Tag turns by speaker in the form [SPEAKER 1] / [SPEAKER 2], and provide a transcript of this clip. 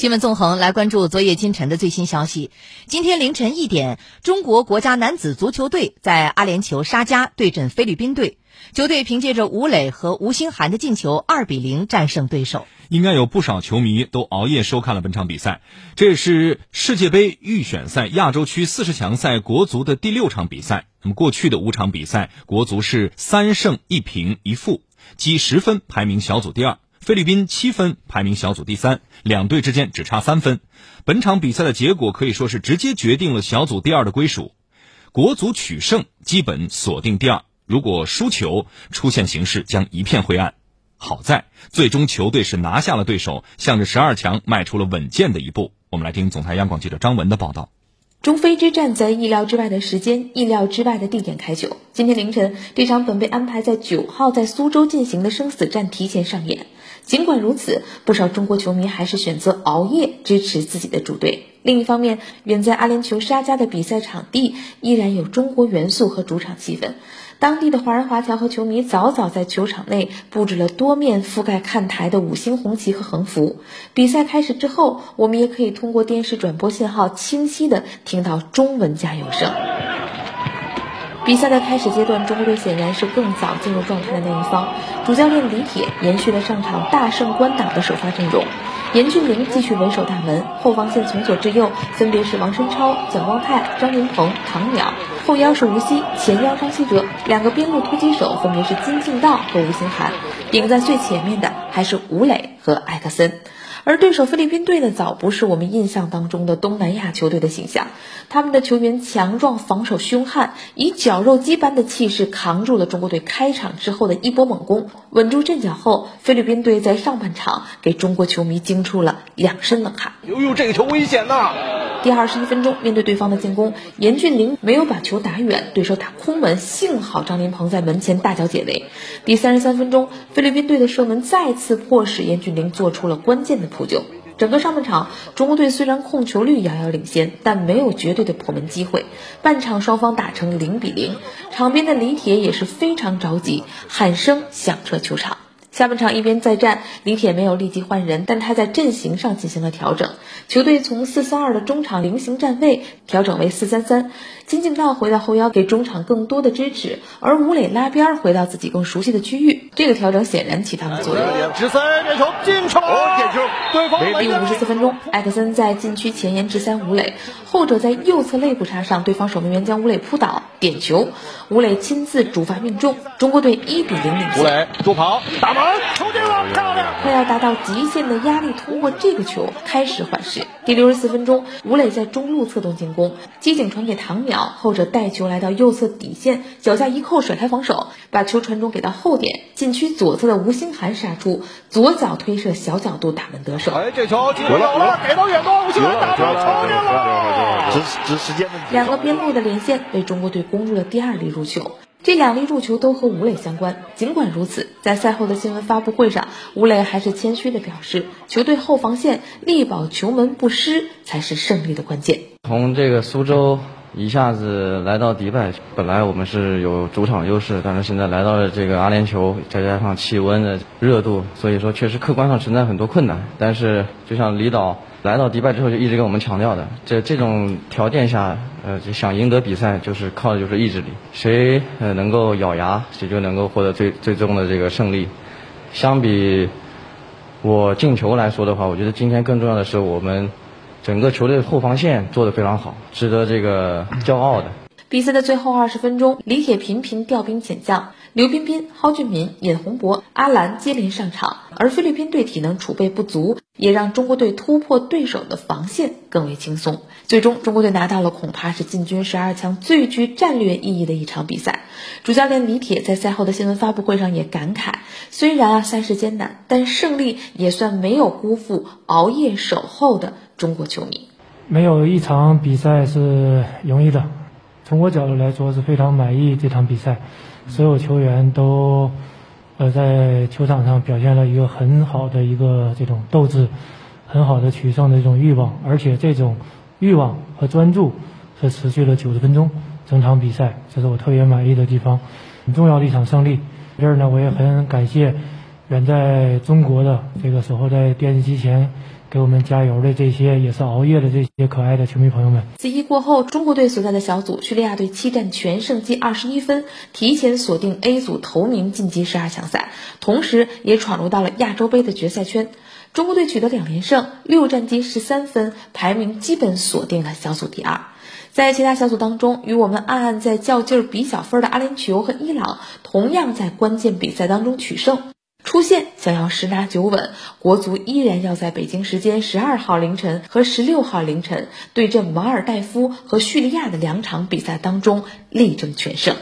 [SPEAKER 1] 新闻纵横来关注昨夜今晨的最新消息。今天凌晨一点，中国国家男子足球队在阿联酋沙迦对阵菲律宾队，球队凭借着吴磊和吴兴涵的进球，二比零战胜对手。
[SPEAKER 2] 应该有不少球迷都熬夜收看了本场比赛，这也是世界杯预选赛亚洲区四十强赛国足的第六场比赛。那么过去的五场比赛，国足是三胜一平一负，积十分排名小组第二。菲律宾七分排名小组第三，两队之间只差三分。本场比赛的结果可以说是直接决定了小组第二的归属。国足取胜，基本锁定第二。如果输球，出现形势将一片灰暗。好在最终球队是拿下了对手，向着十二强迈出了稳健的一步。我们来听总台央广记者张文的报道。
[SPEAKER 3] 中非之战在意料之外的时间、意料之外的地点开球。今天凌晨，这场本被安排在九号在苏州进行的生死战提前上演。尽管如此，不少中国球迷还是选择熬夜支持自己的主队。另一方面，远在阿联酋沙加的比赛场地依然有中国元素和主场气氛。当地的华人华侨和球迷早早在球场内布置了多面覆盖看台的五星红旗和横幅。比赛开始之后，我们也可以通过电视转播信号清晰地听到中文加油声。比赛的开始阶段，中国队显然是更早进入状态的那一方。主教练李铁延续了上场大胜关岛的首发阵容，严俊凌继续稳守大门，后防线从左至右分别是王申超、蒋光泰、张云鹏、唐淼，后腰是吴曦，前腰张稀哲，两个边路突击手分别是金敬道和吴兴涵，顶在最前面的还是吴磊和艾克森。而对手菲律宾队呢，早不是我们印象当中的东南亚球队的形象。他们的球员强壮，防守凶悍，以绞肉机般的气势扛住了中国队开场之后的一波猛攻。稳住阵脚后，菲律宾队在上半场给中国球迷惊出了两身冷汗。
[SPEAKER 4] 呦呦，这个球危险呐！
[SPEAKER 3] 第二十一分钟，面对对方的进攻，严俊凌没有把球打远，对手打空门，幸好张琳芃在门前大脚解围。第三十三分钟，菲律宾队的射门再次迫使严俊凌做出了关键的扑救。整个上半场，中国队虽然控球率遥遥领先，但没有绝对的破门机会。半场双方打成零比零，场边的李铁也是非常着急，喊声响彻球场。下半场一边再战，李铁没有立即换人，但他在阵型上进行了调整。球队从四三二的中场菱形站位调整为四三三，金敬道回到后腰给中场更多的支持，而吴磊拉边回到自己更熟悉的区域。这个调整显然起到了作用。
[SPEAKER 4] 直塞点球进球，点球！对方
[SPEAKER 3] 第五十四分钟，艾克森在禁区前沿直塞吴磊，后者在右侧肋部插上，对方守门员将吴磊扑倒，点球。吴磊亲自主罚命中，中国队一比零领先。
[SPEAKER 4] 吴磊助跑打门，球进了，漂亮！
[SPEAKER 3] 快要达到极限的压力，通过这个球开始缓释。第六十四分钟，吴磊在中路策动进攻，机警传给唐淼，后者带球来到右侧底线，脚下一扣甩开防守，把球传中给到后点，禁区左侧的吴兴涵杀出，左脚推射小角度打门得手。
[SPEAKER 4] 哎，这球机会有了，给到远端，吴兴涵打门，球进了！
[SPEAKER 5] 只只时间问题。
[SPEAKER 3] 两个边路的连线为中国队攻入了第二粒入球。这两粒入球都和吴磊相关。尽管如此，在赛后的新闻发布会上，吴磊还是谦虚的表示，球队后防线力保球门不失才是胜利的关键。
[SPEAKER 6] 从这个苏州一下子来到迪拜，本来我们是有主场优势，但是现在来到了这个阿联酋，再加上气温的热度，所以说确实客观上存在很多困难。但是就像李导来到迪拜之后就一直跟我们强调的，这这种条件下。呃，就想赢得比赛，就是靠的就是意志力。谁呃能够咬牙，谁就能够获得最最终的这个胜利。相比我进球来说的话，我觉得今天更重要的是我们整个球队的后防线做得非常好，值得这个骄傲的。
[SPEAKER 3] 比赛的最后二十分钟，李铁频频调兵遣将，刘彬彬、蒿俊闵、尹洪博、阿兰接连上场，而菲律宾队体能储备不足，也让中国队突破对手的防线更为轻松。最终，中国队拿到了恐怕是进军十二强最具战略意义的一场比赛。主教练李铁在赛后的新闻发布会上也感慨：虽然啊赛事艰难，但胜利也算没有辜负熬夜守候的中国球迷。
[SPEAKER 7] 没有一场比赛是容易的。从我角度来说是非常满意这场比赛，所有球员都呃在球场上表现了一个很好的一个这种斗志，很好的取胜的这种欲望，而且这种欲望和专注是持续了九十分钟，整场比赛这是我特别满意的地方，很重要的一场胜利。这儿呢，我也很感谢远在中国的这个守候在电视机前给我们加油的这些也是熬夜的这些可爱的球迷朋友们。
[SPEAKER 3] 此役过后，中国队所在的小组叙利亚队七战全胜，积二十一分，提前锁定 A 组头名晋级十二强赛，同时也闯入到了亚洲杯的决赛圈。中国队取得两连胜，六战积十三分，排名基本锁定了小组第二。在其他小组当中，与我们暗暗在较劲儿比小分的阿联酋和伊朗，同样在关键比赛当中取胜。出现想要十拿九稳，国足依然要在北京时间十二号凌晨和十六号凌晨对阵马尔代夫和叙利亚的两场比赛当中力争全胜。